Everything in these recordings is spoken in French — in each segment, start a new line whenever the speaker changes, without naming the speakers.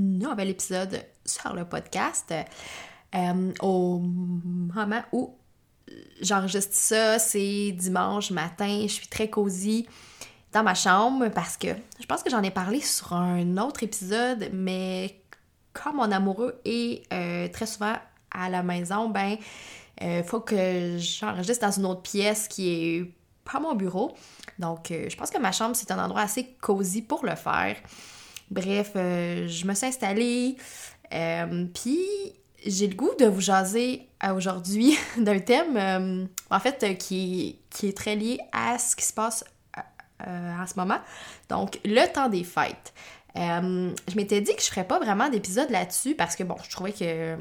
nouvel épisode sur le podcast. Euh, au moment où j'enregistre ça, c'est dimanche matin, je suis très cosy dans ma chambre parce que je pense que j'en ai parlé sur un autre épisode, mais comme mon amoureux est euh, très souvent à la maison, ben, il faut que j'enregistre dans une autre pièce qui est pas mon bureau. Donc, euh, je pense que ma chambre, c'est un endroit assez cosy pour le faire. Bref, euh, je me suis installée, euh, puis j'ai le goût de vous jaser aujourd'hui d'un thème, en fait, qui, qui est très lié à ce qui se passe en ce moment. Donc, le temps des fêtes. je m'étais dit que je ferais pas vraiment d'épisode là-dessus parce que, bon, je trouvais que,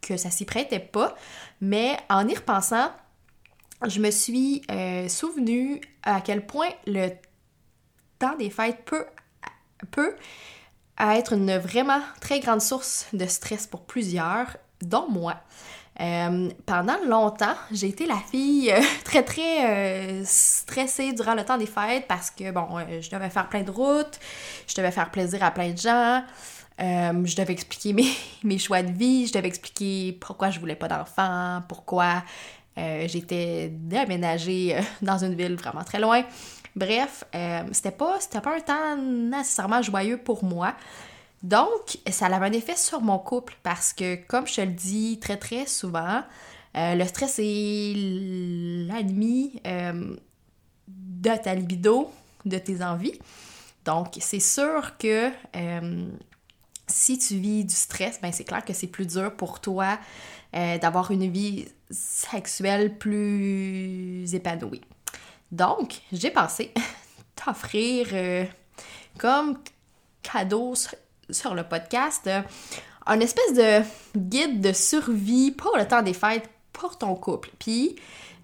que ça s'y prêtait pas. Mais en y repensant, je me suis euh, souvenu à quel point le temps des fêtes peut, peut être une vraiment très grande source de stress pour plusieurs, dont moi. Euh, pendant longtemps, j'ai été la fille euh, très très stressée durant le temps des fêtes parce que bon, je devais faire plein de routes, je devais faire plaisir à plein de gens, je devais expliquer mes, choix de vie, je devais expliquer pourquoi je voulais pas d'enfants, pourquoi euh, j'étais déménagée euh, dans une ville vraiment très loin. Bref, euh, c'était pas, pas un temps nécessairement joyeux pour moi. Donc, ça avait un effet sur mon couple parce que, comme je te le dis très très souvent, le stress est l'ennemi de ta libido, de tes envies. Donc, c'est sûr que si tu vis du stress, ben c'est clair que c'est plus dur pour toi d'avoir une vie sexuelle plus épanouie. Donc, j'ai pensé t'offrir euh, comme cadeau sur, le podcast euh, un espèce de guide de survie pour le temps des fêtes pour ton couple. Puis,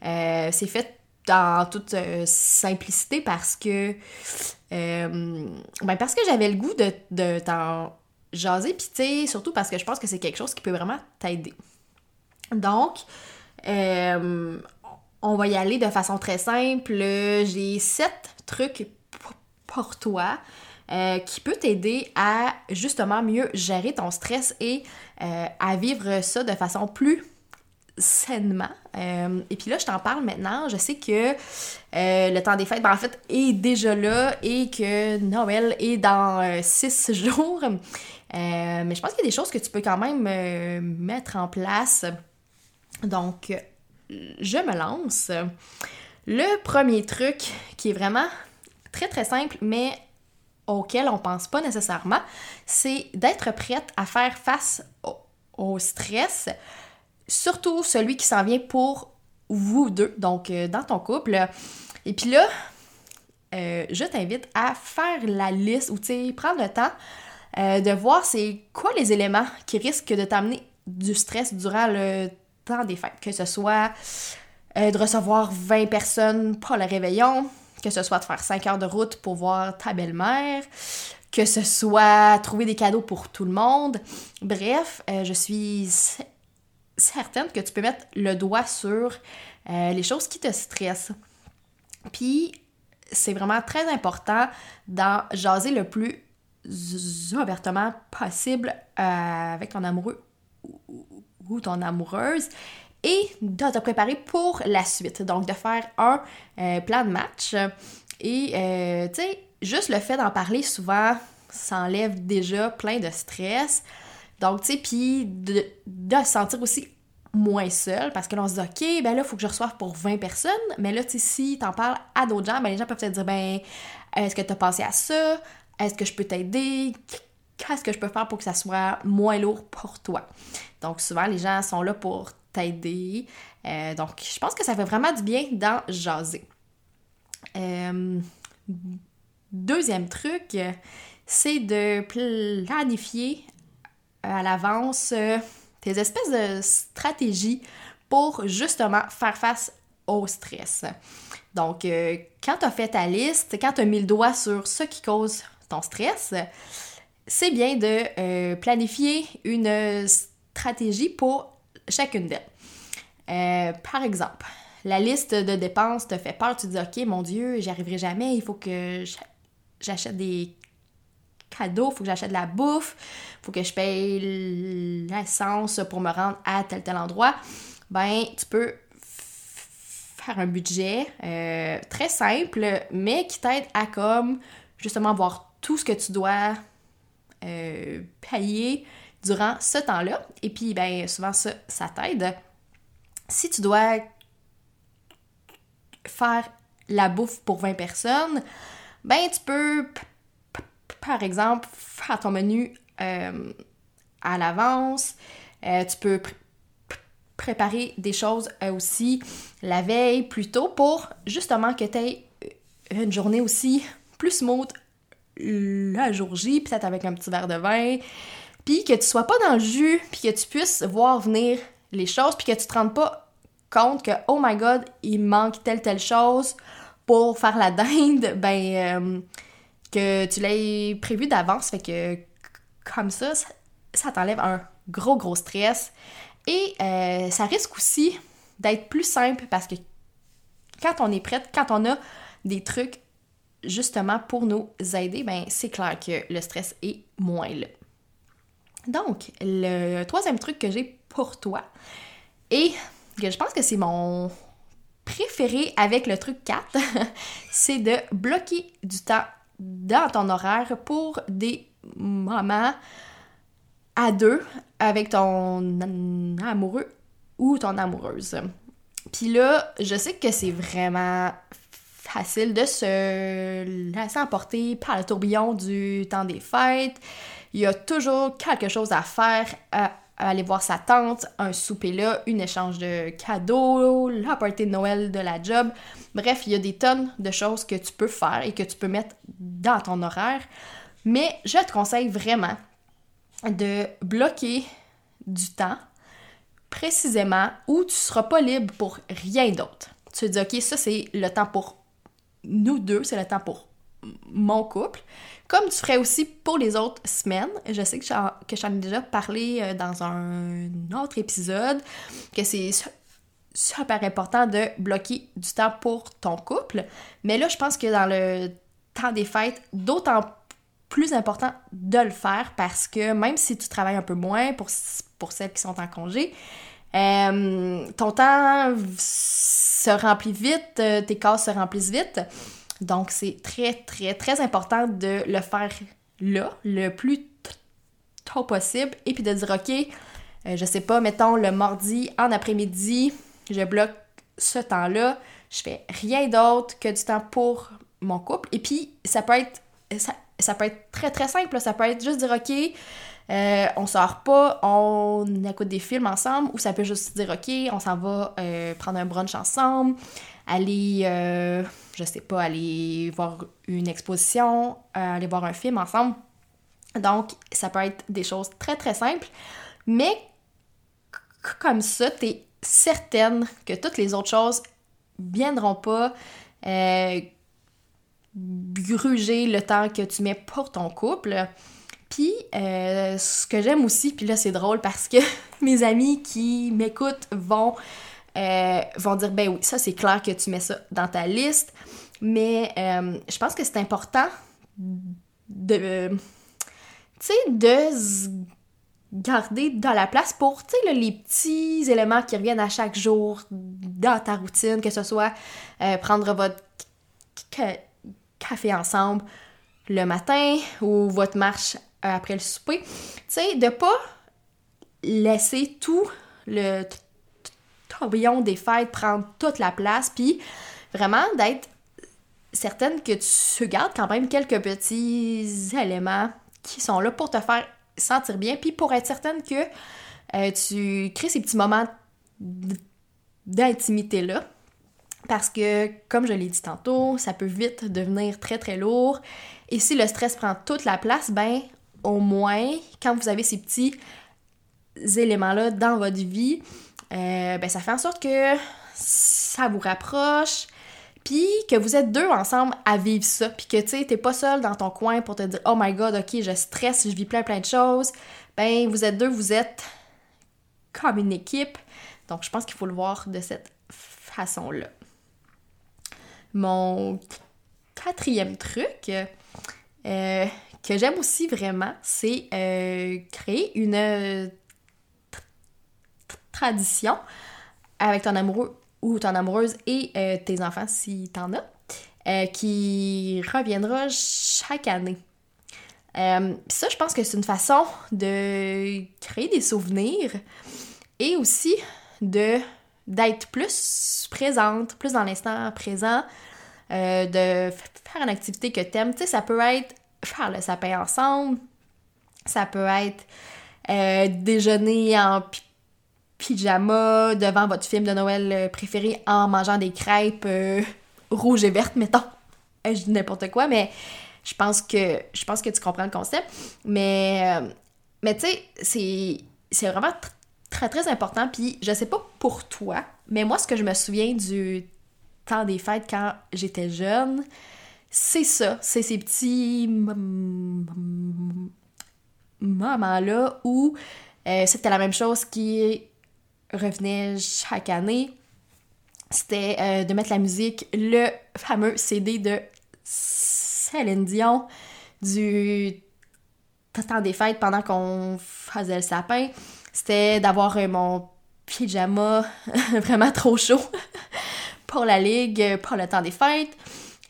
euh, c'est fait dans toute simplicité parce que ben que j'avais le goût de, de t'en jaser puis surtout parce que je pense que c'est quelque chose qui peut vraiment t'aider. Donc, euh, on va y aller de façon très simple. J'ai sept trucs pour toi euh, qui peut t'aider à justement mieux gérer ton stress et euh, à vivre ça de façon plus sainement. et puis là, je t'en parle maintenant. Je sais que le temps des fêtes, ben, en fait, est déjà là et que Noël est dans six jours. mais je pense qu'il y a des choses que tu peux quand même mettre en place donc, je me lance. Le premier truc qui est vraiment très très simple, mais auquel on pense pas nécessairement, c'est d'être prête à faire face au, stress, surtout celui qui s'en vient pour vous deux, donc euh, dans ton couple. Et puis là, euh, je t'invite à faire la liste ou prendre le temps euh, de voir c'est quoi les éléments qui risquent de t'amener du stress durant le des fêtes, que ce soit euh, de recevoir 20 personnes pour le réveillon, que ce soit de faire 5 heures de route pour voir ta belle-mère, que ce soit trouver des cadeaux pour tout le monde. Bref, euh, je suis certaine que tu peux mettre le doigt sur euh, les choses qui te stressent. Puis, c'est vraiment très important d'en jaser le plus ouvertement possible avec ton amoureux ton amoureuse et de te préparer pour la suite. Donc, de faire un euh, plan de match. Et, euh, tu sais, juste le fait d'en parler souvent, ça enlève déjà plein de stress. Donc, tu sais, puis de, de se sentir aussi moins seul parce que là, on se dit, OK, ben là, il faut que je reçoive pour 20 personnes. Mais là, tu sais, si t'en parles à d'autres gens, ben les gens peuvent te dire, ben, est-ce que tu as pensé à ça? Est-ce que je peux t'aider? Qu'est-ce que je peux faire pour que ça soit moins lourd pour toi. Donc souvent, les gens sont là pour t'aider. Euh, donc, je pense que ça fait vraiment du bien d'en jaser. Euh, deuxième truc, c'est de planifier à l'avance tes espèces de stratégies pour justement faire face au stress. Donc, quand tu as fait ta liste, quand tu as mis le doigt sur ce qui cause ton stress, c'est bien de planifier une stratégie pour chacune d'elles. par exemple, la liste de dépenses te fait peur, tu te dis OK, mon Dieu, j'y arriverai jamais, il faut que j'achète des cadeaux, il faut que j'achète de la bouffe, faut que je paye l'essence pour me rendre à tel tel endroit. Ben, tu peux faire un budget euh, très simple, mais qui t'aide à comme justement voir tout ce que tu dois euh, payer durant ce temps-là. Et puis, ben, souvent, ça, ça t'aide. Si tu dois faire la bouffe pour 20 personnes, ben tu peux, par exemple, faire ton menu euh, à l'avance. Euh, tu peux préparer des choses euh, aussi la veille plus tôt pour justement que tu aies une journée aussi plus smooth la jour J, peut-être avec un petit verre de vin, puis que tu sois pas dans le jus, puis que tu puisses voir venir les choses, puis que tu te rendes pas compte que, oh my god, il manque telle, telle chose pour faire la dinde, ben, euh, que tu l'aies prévu d'avance, fait que comme ça, ça, t'enlève un gros, gros stress. Et euh, ça risque aussi d'être plus simple parce que quand on est prête, quand on a des trucs justement pour nous aider, ben c'est clair que le stress est moins là. Donc, le troisième truc que j'ai pour toi, et je pense que c'est mon préféré avec le truc 4, c'est de bloquer du temps dans ton horaire pour des moments à deux avec ton amoureux ou ton amoureuse. Puis là, je sais que c'est vraiment facile de se laisser emporter par le tourbillon du temps des fêtes. Il y a toujours quelque chose à faire à aller voir sa tante, un souper là, une échange de cadeaux, la de Noël de la job. Bref, il y a des tonnes de choses que tu peux faire et que tu peux mettre dans ton horaire. Mais je te conseille vraiment de bloquer du temps précisément où tu seras pas libre pour rien d'autre. Tu te dis, OK, ça c'est le temps pour nous deux, c'est le temps pour mon couple comme tu ferais aussi pour les autres semaines. Je sais que j'en ai déjà parlé euh, dans un autre épisode, que c'est super important de bloquer du temps pour ton couple. Mais là, je pense que dans le temps des fêtes, d'autant plus important de le faire parce que même si tu travailles un peu moins pour, pour celles qui sont en congé, euh, ton temps se remplit vite, euh, tes cases se remplissent vite. Donc, c'est très, très, très important de le faire là, le plus tôt possible, et puis de dire, OK, euh, je sais pas, mettons le mardi en après-midi, je bloque ce temps-là, je fais rien d'autre que du temps pour mon couple. Et puis, ça peut être, ça, peut être très, très simple. Ça peut être juste dire, OK, euh, on sort pas, on écoute des films ensemble, ou ça peut juste dire, OK, on s'en va euh, prendre un brunch ensemble, aller je sais pas, aller voir une exposition, euh, aller voir un film ensemble. Donc, ça peut être des choses très très simples, mais comme ça, tu certaine que toutes les autres choses viendront pas euh, gruger le temps que tu mets pour ton couple. Puis, euh, ce que j'aime aussi, puis là c'est drôle parce que mes amis qui m'écoutent vont euh, vont dire ben oui, ça c'est clair que tu mets ça dans ta liste, mais euh, je pense que c'est important de, tu de garder dans la place pour, les petits éléments qui reviennent à chaque jour dans ta routine, que ce soit prendre votre café ensemble le matin ou votre marche après le souper, tu sais, de pas laisser tout le tourbillon des fêtes prendre toute la place, puis vraiment d'être certaine que tu gardes quand même quelques petits éléments qui sont là pour te faire sentir bien, puis pour être certaine que euh, tu crées ces petits moments d'intimité-là. Parce que, comme je l'ai dit tantôt, ça peut vite devenir très très lourd. Et si le stress prend toute la place, ben, au moins, quand vous avez ces petits éléments-là dans votre vie, euh, ben ça fait en sorte que ça vous rapproche, puis que vous êtes deux ensemble à vivre ça, puis que tu sais, t'es pas seul dans ton coin pour te dire « Oh my God, ok, je stresse, je vis plein plein de choses », ben vous êtes deux, vous êtes comme une équipe, donc je pense qu'il faut le voir de cette façon-là. Mon quatrième truc euh, que j'aime aussi vraiment, c'est euh, créer une tradition avec ton amoureux ou ton amoureuse et euh, tes enfants si t'en as, euh, qui reviendra chaque année. Euh, ça, je pense que c'est une façon de créer des souvenirs et aussi de d'être plus présente, plus dans l'instant présent, de faire une activité que t'aimes. Tu sais, ça peut être faire le sapin ensemble, ça peut être déjeuner en pyjama devant votre film de Noël euh, préféré en mangeant des crêpes euh, rouges et vertes, mettons. Euh, je dis n'importe quoi, mais je pense que je pense que tu comprends le concept. Mais, mais tu sais, c'est vraiment très très important. Puis je sais pas pour toi, mais moi, ce que je me souviens du temps des fêtes quand j'étais jeune, c'est ça. C'est ces petits moments-là où c'était la même chose qui revenait chaque année, c'était euh, de mettre la musique, le fameux CD de Céline Dion du temps des fêtes pendant qu'on faisait le sapin. C'était d'avoir euh, mon pyjama vraiment trop chaud pour la ligue, pour le temps des fêtes.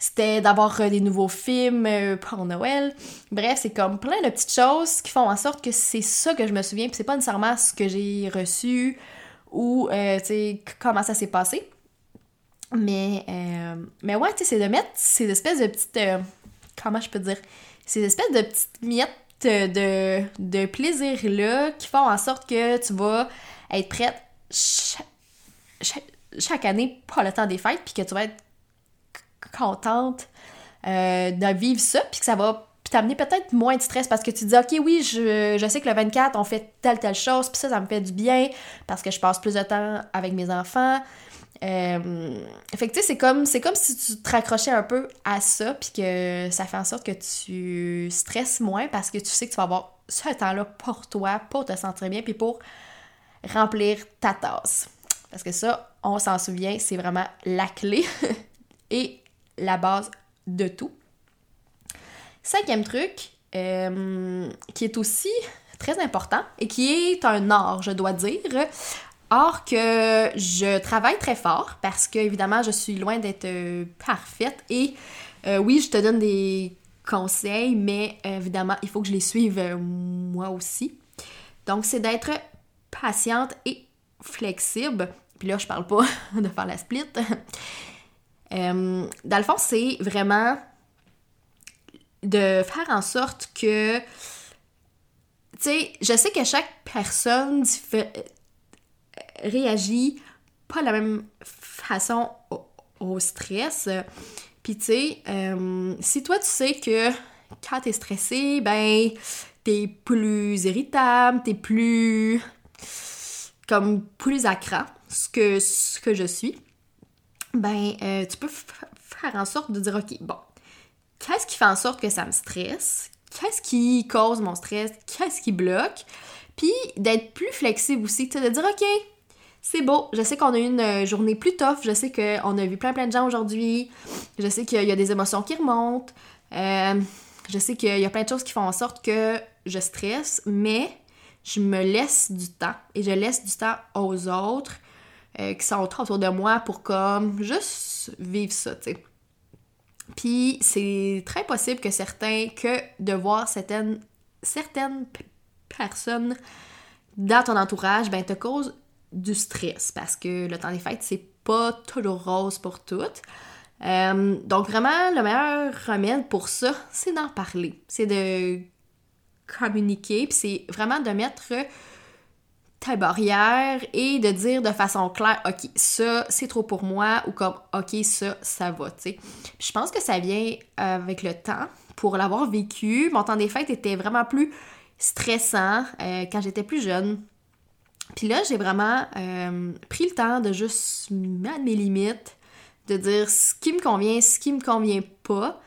C'était d'avoir euh, des nouveaux films pour Noël. Bref, c'est comme plein de petites choses qui font en sorte que c'est ça que je me souviens. Puis c'est pas nécessairement ce que j'ai reçu ou, euh, comment ça s'est passé. Mais, euh, mais ouais, tu sais, c'est de mettre ces espèces de petites. Euh, comment je peux dire Ces espèces de petites miettes de, de plaisir-là qui font en sorte que tu vas être prête chaque, chaque, année pour le temps des fêtes, puis que tu vas être contente de vivre ça, puis que ça va t'amener peut-être moins de stress parce que tu dis, OK, oui, je, je, sais que le 24, on fait telle, telle chose, puis ça, ça me fait du bien parce que je passe plus de temps avec mes enfants. Euh, fait que tu sais, c'est comme, comme si tu te raccrochais un peu à ça, puis que ça fait en sorte que tu stresses moins parce que tu sais que tu vas avoir ce temps-là pour toi, pour te sentir bien, puis pour remplir ta tasse. Parce que ça, on s'en souvient, c'est vraiment la clé et la base de tout. Cinquième truc, euh, qui est aussi très important et qui est un art, je dois dire. Or que je travaille très fort parce que, évidemment, je suis loin d'être euh, parfaite et euh, oui, je te donne des conseils, mais évidemment, il faut que je les suive moi aussi. Donc, c'est d'être patiente et flexible. Puis là, je parle pas de faire la split. Dans le fond, c'est vraiment de faire en sorte que, tu sais, je sais que chaque personne réagit pas de la même façon au, stress. Puis, tu sais, euh, si toi, tu sais que quand t'es stressé, ben, t'es plus irritable, t'es plus. comme plus à ce que, ce que je suis, ben, euh, tu peux faire en sorte de dire, OK, bon, qu'est-ce qui fait en sorte que ça me stresse, qu'est-ce qui cause mon stress, qu'est-ce qui bloque, puis d'être plus flexible aussi, de dire ok, c'est beau, je sais qu'on a eu une euh, journée plus tough, je sais qu'on a vu plein plein de gens aujourd'hui, je sais qu'il y a des émotions qui remontent, euh, je sais qu'il y a plein de choses qui font en sorte que je stresse, mais je me laisse du temps et je laisse du temps aux autres euh, qui sont autour de moi pour comme juste vivre ça, tu sais. Puis c'est très possible que certains, que de voir certaines, certaines personnes dans ton entourage, ben, te cause du stress parce que le temps des fêtes, c'est pas toujours rose pour toutes. Euh, donc vraiment, le meilleur remède pour ça, c'est d'en parler. C'est de communiquer, puis c'est vraiment de mettre ta barrière et de dire de façon claire, OK, ça, c'est trop pour moi ou comme, OK, ça, ça va, tu sais. Je pense que ça vient avec le temps, pour l'avoir vécu. Mon temps des fêtes était vraiment plus stressant euh, quand j'étais plus jeune. Puis là, j'ai vraiment euh, pris le temps de juste mettre mes limites, de dire ce qui me convient, ce qui me convient pas,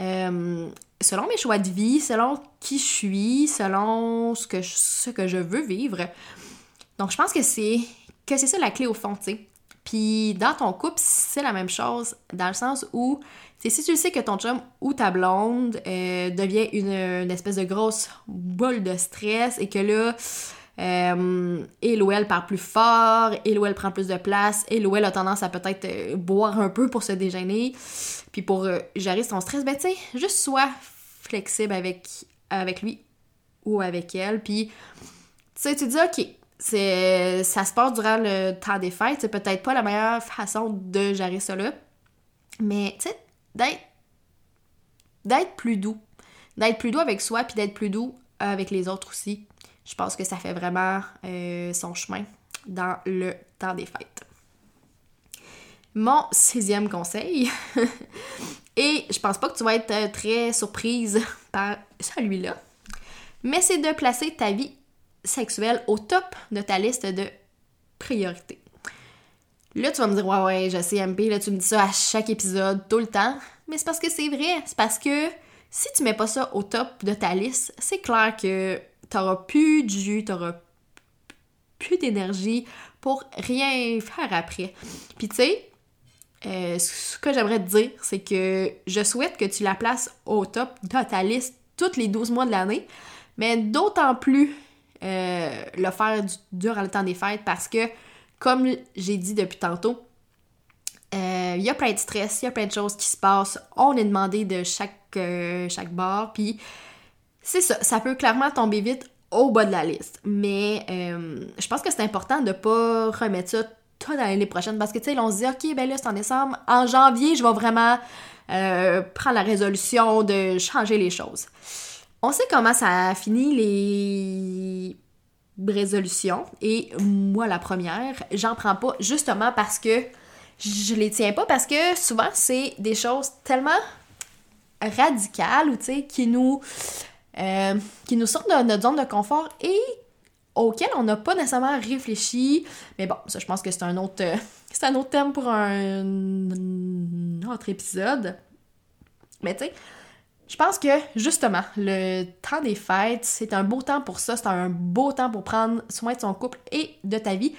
euh, selon mes choix de vie, selon qui je suis, selon ce que je, ce que je veux vivre. Donc, je pense que c'est que c'est ça la clé au fond, tu sais. Puis dans ton couple, c'est la même chose, dans le sens où, si tu sais que ton chum ou ta blonde euh, devient une, espèce de grosse boule de stress et que là, euh, elle parle plus fort, il ou elle prend plus de place, il ou elle a tendance à peut-être euh, boire un peu pour se déjeuner, puis pour euh, gérer son stress, ben tu sais, juste sois flexible avec, avec lui ou avec elle, puis tu sais, tu dis, ok, c'est ça se passe durant le temps des fêtes, c'est peut-être pas la meilleure façon de gérer ça là, mais tu sais, d'être d'être plus doux, d'être plus doux avec soi puis d'être plus doux avec les autres aussi. Je pense que ça fait vraiment euh, son chemin dans le temps des fêtes. Mon sixième conseil, et je pense pas que tu vas être euh, très surprise par celui-là, mais c'est de placer ta vie sexuelle au top de ta liste de priorités. Là, tu vas me dire, ouais, ouais, je sais, MP, là, tu me dis ça à chaque épisode, tout le temps. Mais c'est parce que c'est vrai. C'est parce que si tu mets pas ça au top de ta liste, c'est clair que t'auras plus de jus, t'auras plus d'énergie pour rien faire après. Puis tu sais, euh, ce que j'aimerais te dire, c'est que je souhaite que tu la places au top de ta liste tous les 12 mois de l'année, mais d'autant plus euh, le faire durant le temps des fêtes parce que, comme j'ai dit depuis tantôt, euh, il y a plein de stress, il y a plein de choses qui se passent. On est demandé de chaque, euh, chaque bar, puis c'est ça, ça peut clairement tomber vite au bas de la liste. Mais je pense que c'est important de pas remettre ça tout dans l'année prochaine parce que, tu sais, on se dit, OK, ben là, c'est en décembre. En janvier, je vais vraiment prendre la résolution de changer les choses. On sait comment ça a fini les résolutions et moi la première, j'en prends pas justement parce que je les tiens pas parce que souvent c'est des choses tellement radicales ou tu sais qui nous euh, qui nous sortent de notre zone de confort et auxquelles on n'a pas nécessairement réfléchi. Mais bon, ça je pense que c'est un autre c'est un autre thème pour un autre épisode. Mais tu sais, je pense que justement, le temps des fêtes, c'est un beau temps pour ça, c'est un beau temps pour prendre soin de son couple et de ta vie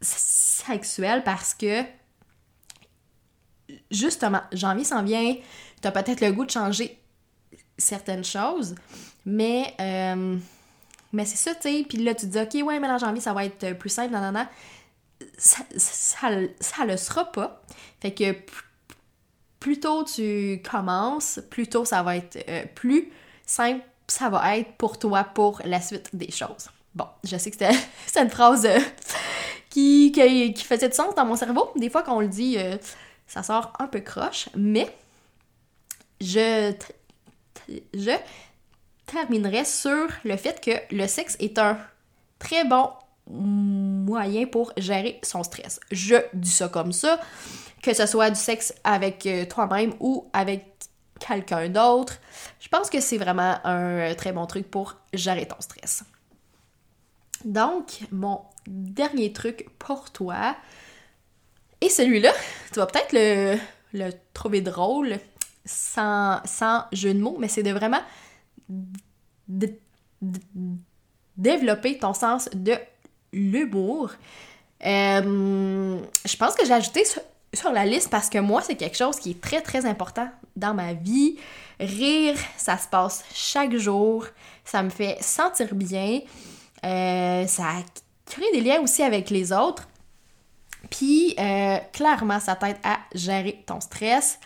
sexuelle parce que justement, janvier s'en vient, tu as peut-être le goût de changer certaines choses, mais, euh, mais c'est ça, tu sais, puis là tu te dis, ok, ouais, mais en janvier ça va être plus simple, non, non. Ça, ça, ça, le sera pas. Fait que plus tôt tu commences, plus tôt ça va être euh, plus simple, ça va être pour toi pour la suite des choses. Bon, je sais que c'est une phrase euh, qui, qui, faisait du sens dans mon cerveau. Des fois qu'on le dit, euh, ça sort un peu croche, mais je, je terminerai sur le fait que le sexe est un très bon moyen pour gérer son stress. Je dis ça comme ça que ce soit du sexe avec euh, toi-même ou avec quelqu'un d'autre. Je pense que c'est vraiment un très bon truc pour gérer ton stress. Donc, mon dernier truc pour toi, et celui-là, tu vas peut-être le, trouver drôle, sans, jeu de mots, mais c'est de vraiment développer ton sens de l'humour. Euh, je pense que j'ai ajouté sur la liste parce que moi, c'est quelque chose qui est très, très important dans ma vie. Rire, ça se passe chaque jour. Ça me fait sentir bien. Euh, ça crée des liens aussi avec les autres. Puis, euh, clairement, ça t'aide à gérer ton stress,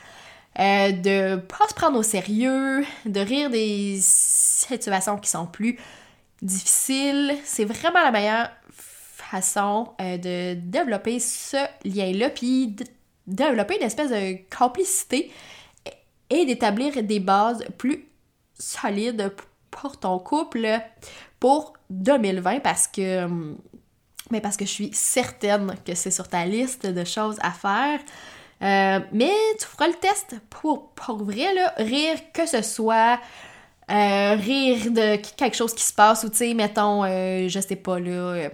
euh, de pas se prendre au sérieux, de rire des situations qui sont plus difficiles. C'est vraiment la meilleure euh, de développer ce lien-là, puis développer une espèce de complicité et d'établir des bases plus solides pour ton couple pour 2020 parce que mais parce que je suis certaine que c'est sur ta liste de choses à faire. Euh, mais tu feras le test pour, pour vrai, rire que ce soit euh, rire de quelque chose qui se passe ou tu sais, mettons, euh, je sais pas, là,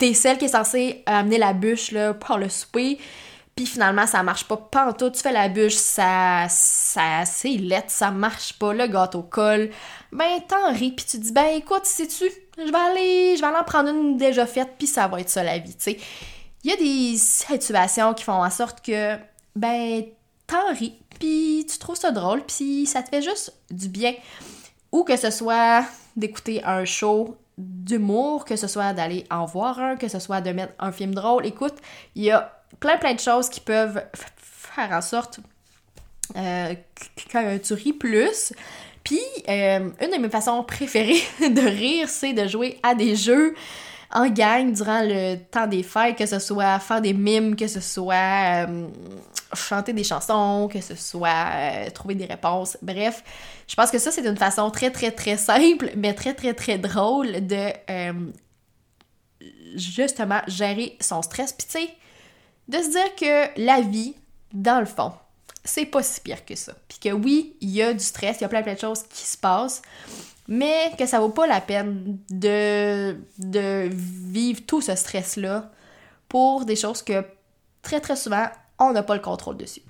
t'es celle qui est censée amener la bûche là, pour le souper, puis finalement ça marche pas, tout, tu fais la bûche, ça, ça c'est lettre, ça marche pas, le gâteau colle, ben t'en ris, puis tu dis, ben écoute, sais-tu, je vais aller, je vais aller en prendre une déjà faite, puis ça va être ça la vie, tu. Il y a des situations qui font en sorte que, ben, t'en ris, puis tu trouves ça drôle, puis ça te fait juste du bien. Ou que ce soit d'écouter un show d'humour, que ce soit d'aller en voir un, que ce soit de mettre un film drôle. Écoute, il y a plein plein de choses qui peuvent faire en sorte euh, que tu ris plus. Puis, euh, une de mes façons préférées de rire, c'est de jouer à des jeux en gang durant le temps des fêtes, que ce soit faire des mimes, que ce soit euh, chanter des chansons, que ce soit euh, trouver des réponses. Bref, je pense que ça, c'est une façon très, très, très simple, mais très, très, très drôle de euh, justement gérer son stress. Puis, tu sais, de se dire que la vie, dans le fond, c'est pas si pire que ça. Puis que oui, il y a du stress, il y a plein plein de choses qui se passent, mais que ça vaut pas la peine de, de vivre tout ce stress-là pour des choses que très très souvent, on n'a pas le contrôle dessus.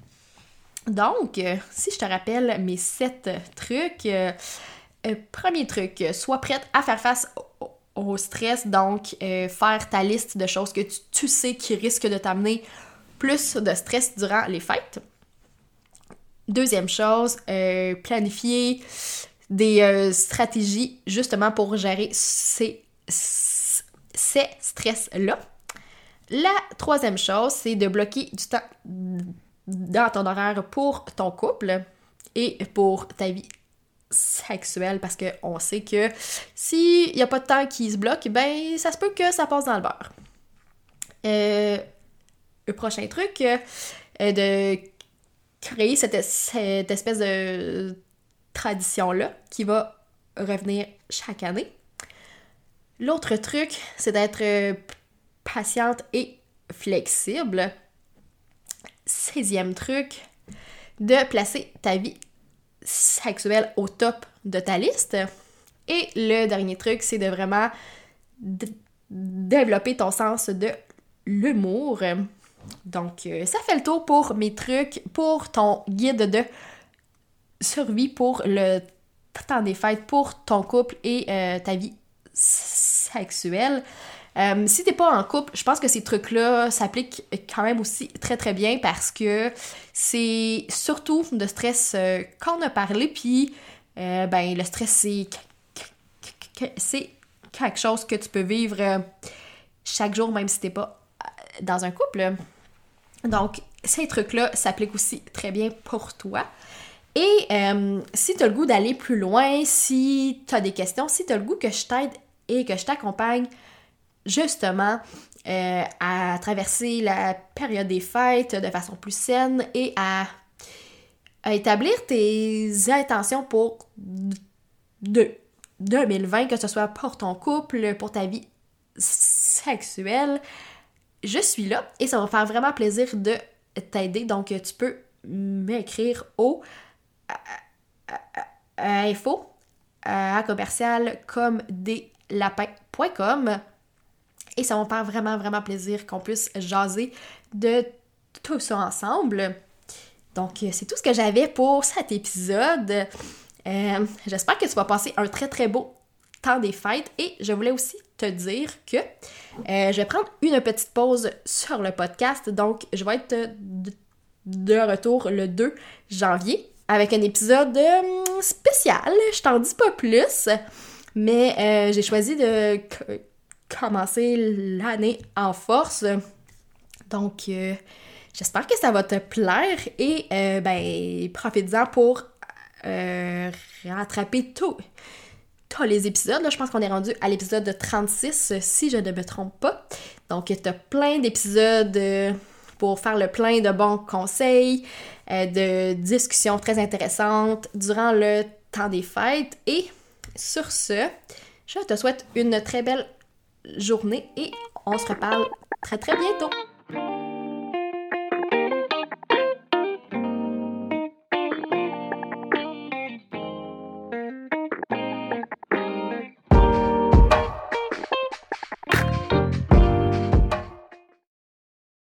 Donc, euh, si je te rappelle mes sept trucs, euh, euh, premier truc, sois prête à faire face au, stress, donc faire ta liste de choses que tu sais qui risquent de t'amener plus de stress durant les fêtes. Deuxième chose, planifier des stratégies justement pour gérer ces stress-là. La troisième chose, c'est de bloquer du temps dans ton horaire pour ton couple et pour ta vie sexuelle parce qu'on sait que s'il n'y a pas de temps qui se bloque, ben ça se peut que ça passe dans le beurre. Euh, le prochain truc, euh, de créer cette, espèce de tradition-là qui va revenir chaque année. L'autre truc, c'est d'être euh, patiente et flexible. Sixième truc, de placer ta vie sexuelle au top de ta liste. Et le dernier truc, c'est de vraiment développer ton sens de l'humour. Donc, euh, ça fait le tour pour mes trucs, pour ton guide de survie pour le temps des fêtes, pour ton couple et euh, ta vie sexuelle. Euh, si t'es pas en couple, je pense que ces trucs-là s'appliquent quand même aussi très très bien parce que c'est surtout de stress euh, qu'on a parlé, puis ben le stress c'est quelque chose que tu peux vivre chaque jour même si t'es pas dans un couple. Donc ces trucs-là s'appliquent aussi très bien pour toi. Et euh, si tu as le goût d'aller plus loin, si tu as des questions, si tu as le goût que je t'aide et que je t'accompagne justement euh, à traverser la période des fêtes de façon plus saine et à, établir tes intentions pour 2020, que ce soit pour ton couple, pour ta vie sexuelle, je suis là et ça va me faire vraiment plaisir de t'aider. Donc, tu peux m'écrire au info à commercial comme des lapins.com et ça me faire vraiment vraiment plaisir qu'on puisse jaser de tout ça ensemble. Donc c'est tout ce que j'avais pour cet épisode. Euh, j'espère que tu vas passer un très très beau temps des fêtes et je voulais aussi te dire que euh, je vais prendre une petite pause sur le podcast donc je vais être de retour le 2 janvier avec un épisode euh, spécial. Je t'en dis pas plus, mais euh, j'ai choisi de commencer l'année en force. Donc, euh, j'espère que ça va te plaire et ben, profite-en pour rattraper tout tous les épisodes. Là, je pense qu'on est rendu à l'épisode 36, si je ne me trompe pas. Donc, tu as plein d'épisodes pour faire le plein de bons conseils, euh, de discussions très intéressantes durant le temps des fêtes. Et sur ce, je te souhaite une très belle journée et on se reparle très très bientôt.